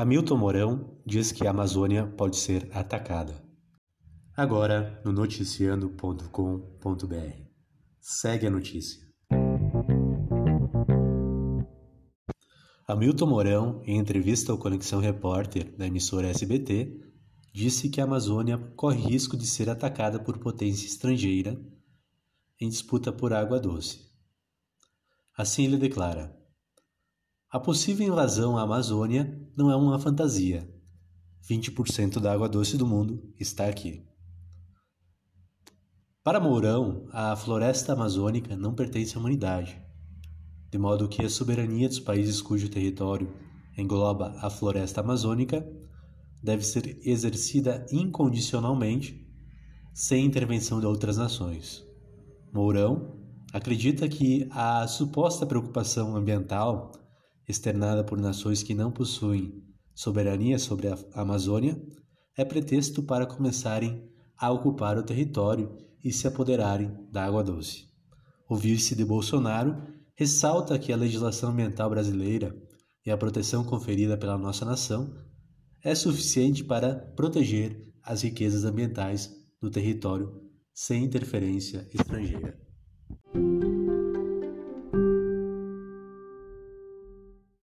Hamilton Mourão diz que a Amazônia pode ser atacada. Agora no noticiando.com.br. Segue a notícia. Hamilton Mourão, em entrevista ao Conexão Repórter da emissora SBT, disse que a Amazônia corre risco de ser atacada por potência estrangeira em disputa por água doce. Assim ele declara: A possível invasão à Amazônia não é uma fantasia. 20% da água doce do mundo está aqui. Para Mourão, a floresta amazônica não pertence à humanidade, de modo que a soberania dos países cujo território engloba a floresta amazônica deve ser exercida incondicionalmente, sem intervenção de outras nações. Mourão acredita que a suposta preocupação ambiental externada por nações que não possuem soberania sobre a Amazônia é pretexto para começarem a ocupar o território e se apoderarem da água doce. O vice de Bolsonaro ressalta que a legislação ambiental brasileira e a proteção conferida pela nossa nação é suficiente para proteger as riquezas ambientais do território sem interferência estrangeira.